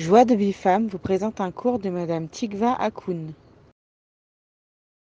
Joie de Bifam vous présente un cours de Madame Tikva Akoun.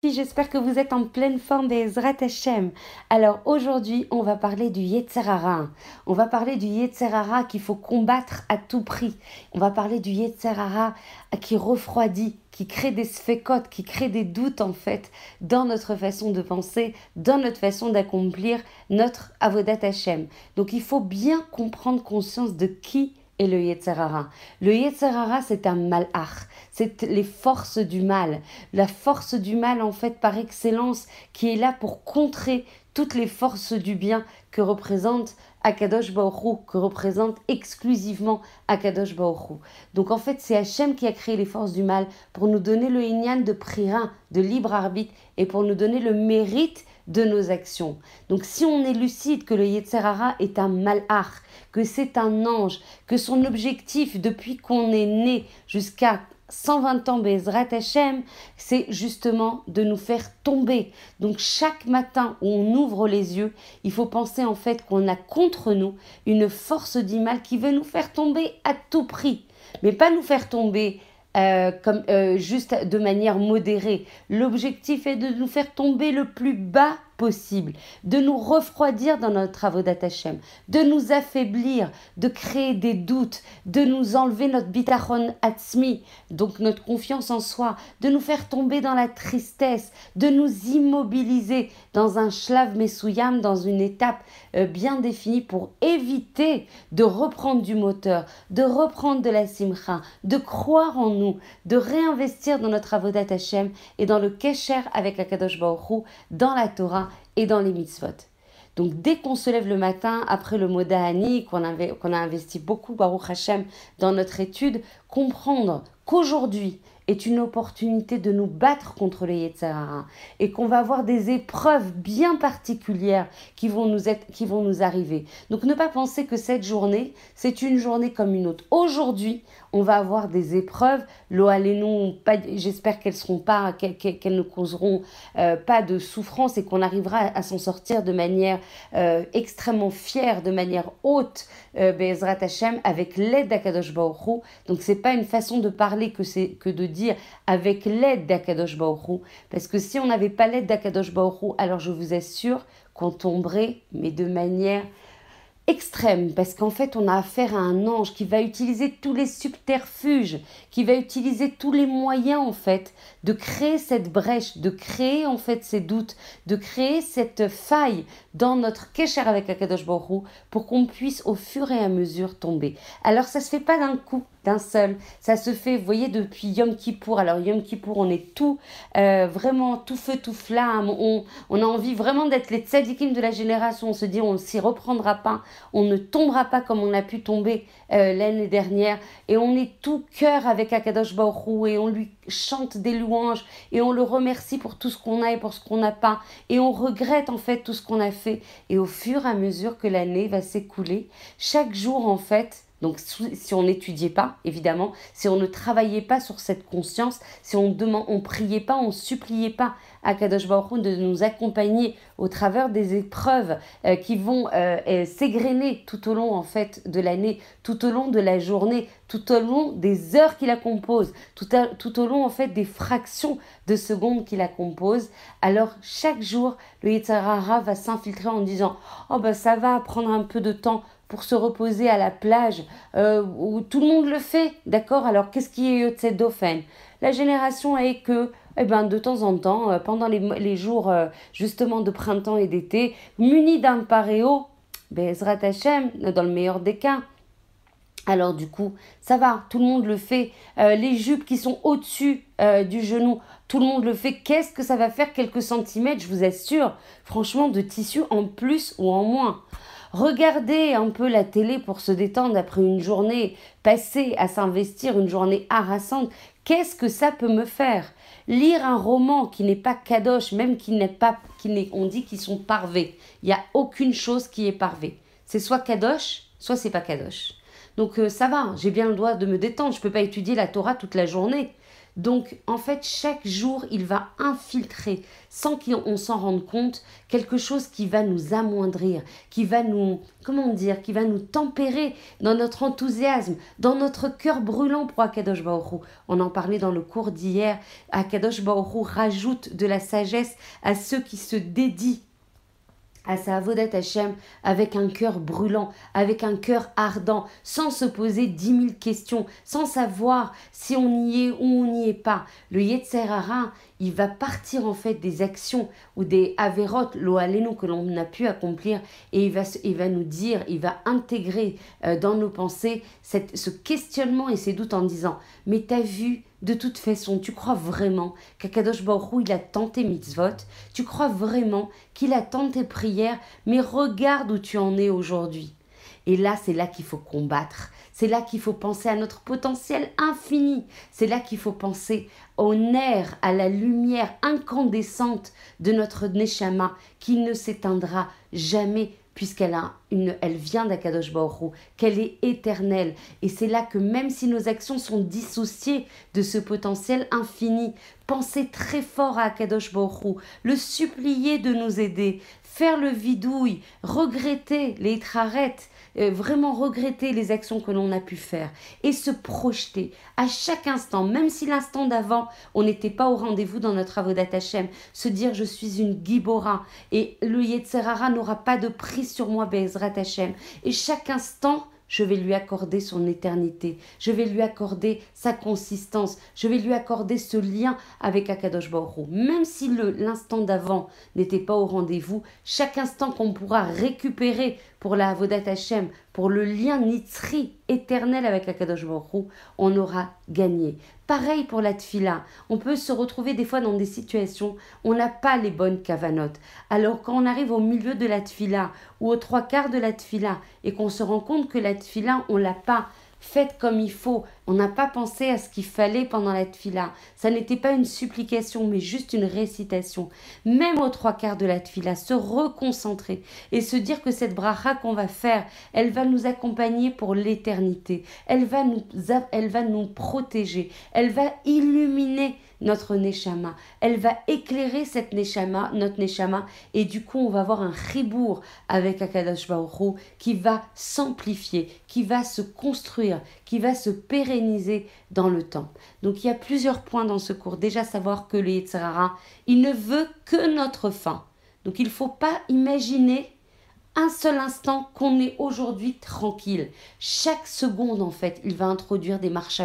J'espère que vous êtes en pleine forme des Hashem. Alors aujourd'hui, on va parler du Yetzerara. On va parler du Yetzerara qu'il faut combattre à tout prix. On va parler du Yetzerara qui refroidit, qui crée des sphécotes, qui crée des doutes en fait dans notre façon de penser, dans notre façon d'accomplir notre Avodat Hashem. Donc il faut bien comprendre conscience de qui le Yetzerara. Le Yetzerara, c'est un malach, c'est les forces du mal. La force du mal, en fait, par excellence, qui est là pour contrer toutes les forces du bien que représente Akadosh Baoru, que représente exclusivement Akadosh Baoru. Donc en fait, c'est Hachem qui a créé les forces du mal pour nous donner le Inyan de Pririn, de libre arbitre, et pour nous donner le mérite de nos actions. Donc si on est lucide que le Yetzerara est un malach, que c'est un ange, que son objectif depuis qu'on est né jusqu'à 120 ans Bezrat Hashem, c'est justement de nous faire tomber. Donc chaque matin où on ouvre les yeux, il faut penser en fait qu'on a contre nous une force du mal qui veut nous faire tomber à tout prix. Mais pas nous faire tomber euh, comme, euh, juste de manière modérée. L'objectif est de nous faire tomber le plus bas possible, de nous refroidir dans notre travaux d'Atachem, de nous affaiblir, de créer des doutes, de nous enlever notre bitachon atzmi, donc notre confiance en soi, de nous faire tomber dans la tristesse, de nous immobiliser dans un shlav mesouyam, dans une étape euh, bien définie pour éviter de reprendre du moteur, de reprendre de la simcha, de croire en nous, de réinvestir dans notre travaux d'Atachem et dans le kesher avec Akadosh Baruch dans la Torah et dans les mitzvot. Donc dès qu'on se lève le matin, après le mot d'Ahani, qu'on a investi beaucoup, Baruch Hashem, dans notre étude, comprendre qu'aujourd'hui, est une opportunité de nous battre contre les Yetzirah et qu'on va avoir des épreuves bien particulières qui vont nous être, qui vont nous arriver. Donc ne pas penser que cette journée, c'est une journée comme une autre. Aujourd'hui, on va avoir des épreuves. pas j'espère qu'elles seront pas, qu'elles ne causeront euh, pas de souffrance et qu'on arrivera à, s'en sortir de manière euh, extrêmement fière, de manière haute, euh, Bezrat Hashem, avec l'aide d'Akadosh Baruch Donc c'est pas une façon de parler que c'est que de dire avec l'aide d'Akadosh Baoru. Parce que si on n'avait pas l'aide d'Akadosh Baoru, alors je vous assure qu'on tomberait, mais de manière extrême, parce qu'en fait, on a affaire à un ange qui va utiliser tous les subterfuges, qui va utiliser tous les moyens, en fait, de créer cette brèche, de créer, en fait, ces doutes, de créer cette faille dans notre kécher avec Akadosh Baruch pour qu'on puisse au fur et à mesure tomber. Alors, ça se fait pas d'un coup, d'un seul. Ça se fait, vous voyez, depuis Yom Kippour. Alors, Yom Kippour, on est tout, euh, vraiment tout feu, tout flamme. On, on a envie vraiment d'être les tzadikim de la génération. On se dit, on s'y reprendra pas. On ne tombera pas comme on a pu tomber euh, l'année dernière. Et on est tout cœur avec Akadosh Baruch et on lui chante des louanges et on le remercie pour tout ce qu'on a et pour ce qu'on n'a pas. Et on regrette en fait tout ce qu'on a fait. Et au fur et à mesure que l'année va s'écouler, chaque jour en fait, donc si on n'étudiait pas, évidemment, si on ne travaillait pas sur cette conscience, si on ne on priait pas, on suppliait pas à Kadosh Baruch de nous accompagner au travers des épreuves euh, qui vont euh, s'égrener tout au long en fait de l'année, tout au long de la journée, tout au long des heures qui la composent, tout, tout au long en fait des fractions de secondes qui la composent. Alors chaque jour, le Yitzhara va s'infiltrer en disant oh ben ça va prendre un peu de temps pour se reposer à la plage, euh, où tout le monde le fait, d'accord? Alors qu'est-ce qui est de cette dauphin La génération est que, eh ben, de temps en temps, euh, pendant les, jours euh, justement de printemps et d'été, muni d'un paréo, Bezrat Hashem, dans le meilleur des cas, alors du coup, ça va, tout le monde le fait. les jupes qui sont au-dessus du genou, tout le monde le fait. Qu'est-ce que ça va faire quelques centimètres, je vous assure, franchement, de tissu en plus ou en moins Regarder un peu la télé pour se détendre après une journée passée à s'investir, une journée harassante, qu'est-ce que ça peut me faire? Lire un roman qui n'est pas kadosh, même qui n'est pas, qui n'est, on dit qu'ils sont parvés. Il n'y a aucune chose qui est parvée. C'est soit kadosh, soit c'est pas kadosh. Donc euh, ça va, j'ai bien le droit de me détendre. Je peux pas étudier la Torah toute la journée. Donc, en fait, chaque jour, il va infiltrer, sans qu'on s'en rende compte, quelque chose qui va nous amoindrir, qui va nous, comment dire, qui va nous tempérer dans notre enthousiasme, dans notre cœur brûlant pour Akadosh Baoru. On en parlait dans le cours d'hier. Akadosh Baoru rajoute de la sagesse à ceux qui se dédient à sa Avodat Hashem avec un cœur brûlant, avec un cœur ardent, sans se poser dix mille questions, sans savoir si on y est ou on n'y est pas. Le Yetzerara, il va partir en fait des actions ou des avérotes, l'oaléno que l'on a pu accomplir, et il va, il va nous dire, il va intégrer euh, dans nos pensées cette, ce questionnement et ces doutes en disant, mais t'as vu de toute façon, tu crois vraiment qu'Akadosh Baruch il a tenté mitzvot? Tu crois vraiment qu'il a tenté prières Mais regarde où tu en es aujourd'hui. Et là, c'est là qu'il faut combattre. C'est là qu'il faut penser à notre potentiel infini. C'est là qu'il faut penser au nerf, à la lumière incandescente de notre Neshama qui ne s'éteindra jamais puisqu'elle a une, elle vient d'Akadosh Baruch qu'elle est éternelle. Et c'est là que même si nos actions sont dissociées de ce potentiel infini, penser très fort à Akadosh Baruch le supplier de nous aider, faire le vidouille, regretter les trarettes, euh, vraiment regretter les actions que l'on a pu faire et se projeter à chaque instant, même si l'instant d'avant, on n'était pas au rendez-vous dans notre avodat Hashem, se dire je suis une gibora et le Yetzerara n'aura pas de prise sur moi, Bezrat Hashem. Et chaque instant, je vais lui accorder son éternité, je vais lui accorder sa consistance, je vais lui accorder ce lien avec Akadosh Baruch Même si l'instant d'avant n'était pas au rendez-vous, chaque instant qu'on pourra récupérer pour la Avodat Hashem, pour le lien nitzri éternel avec Akadosh Baruch on aura gagné. Pareil pour la tfila. On peut se retrouver des fois dans des situations où on n'a pas les bonnes kavanotes. Alors quand on arrive au milieu de la tfila ou aux trois quarts de la tfila et qu'on se rend compte que la tfila, on l'a pas faites comme il faut. On n'a pas pensé à ce qu'il fallait pendant la tfila. Ça n'était pas une supplication, mais juste une récitation. Même aux trois quarts de la tfila, se reconcentrer et se dire que cette bracha qu'on va faire, elle va nous accompagner pour l'éternité. Elle elle va nous protéger. Elle va illuminer notre neshama. Elle va éclairer cette neshama, notre neshama, et du coup, on va avoir un ribour avec Akadosh Baruch qui va s'amplifier, qui va se construire, qui va se pérenniser dans le temps. Donc, il y a plusieurs points dans ce cours. Déjà, savoir que le il ne veut que notre fin. Donc, il ne faut pas imaginer un seul instant qu'on est aujourd'hui tranquille. Chaque seconde, en fait, il va introduire des marches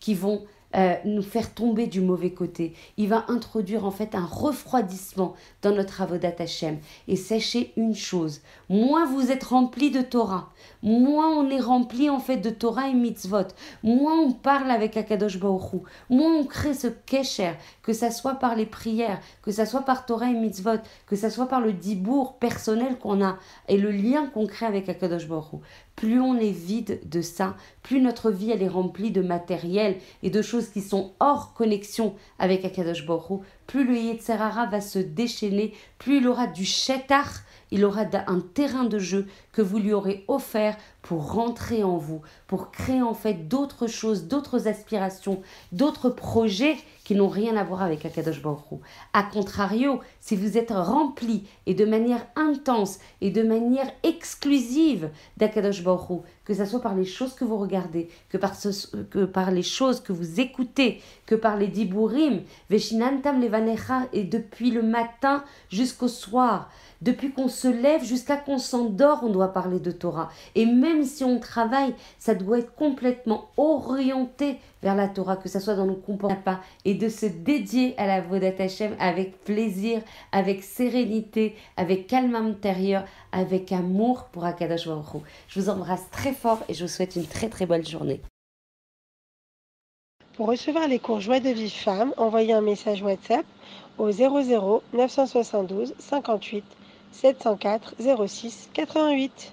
qui vont euh, nous faire tomber du mauvais côté. Il va introduire en fait un refroidissement dans notre avodat Hashem. Et sachez une chose, moins vous êtes rempli de Torah, moins on est rempli en fait de Torah et mitzvot, moins on parle avec Akadosh Baruch moins on crée ce kesher, que ça soit par les prières, que ça soit par Torah et mitzvot, que ça soit par le dibour personnel qu'on a et le lien qu'on crée avec Akadosh Baruch plus on est vide de ça, plus notre vie elle est remplie de matériel et de choses qui sont hors connexion avec Akadosh Baruch plus le Yetzerara va se déchaîner, plus il aura du shetar, il aura un terrain de jeu que vous lui aurez offert pour rentrer en vous, pour créer en fait d'autres choses, d'autres aspirations, d'autres projets qui n'ont rien à voir avec Akadosh Baruch A contrario, si vous êtes rempli et de manière intense et de manière exclusive d'Akadosh Baruch que ce soit par les choses que vous regardez, que par, que par les choses que vous écoutez, que par les diburim, Veshinantam Levanecha, et depuis le matin jusqu'au soir, depuis qu'on se lève jusqu'à qu'on s'endort, on doit parler de Torah. Et même si on travaille, ça doit être complètement orienté vers la Torah, que ce soit dans nos comportements et de se dédier à la Vodat Hashem avec plaisir, avec sérénité, avec calme intérieur, avec amour pour Akadash Baruch Je vous embrasse très fort et je vous souhaite une très très bonne journée. Pour recevoir les cours Joie de vie femme, envoyez un message WhatsApp au 00 972 58 704 06 88.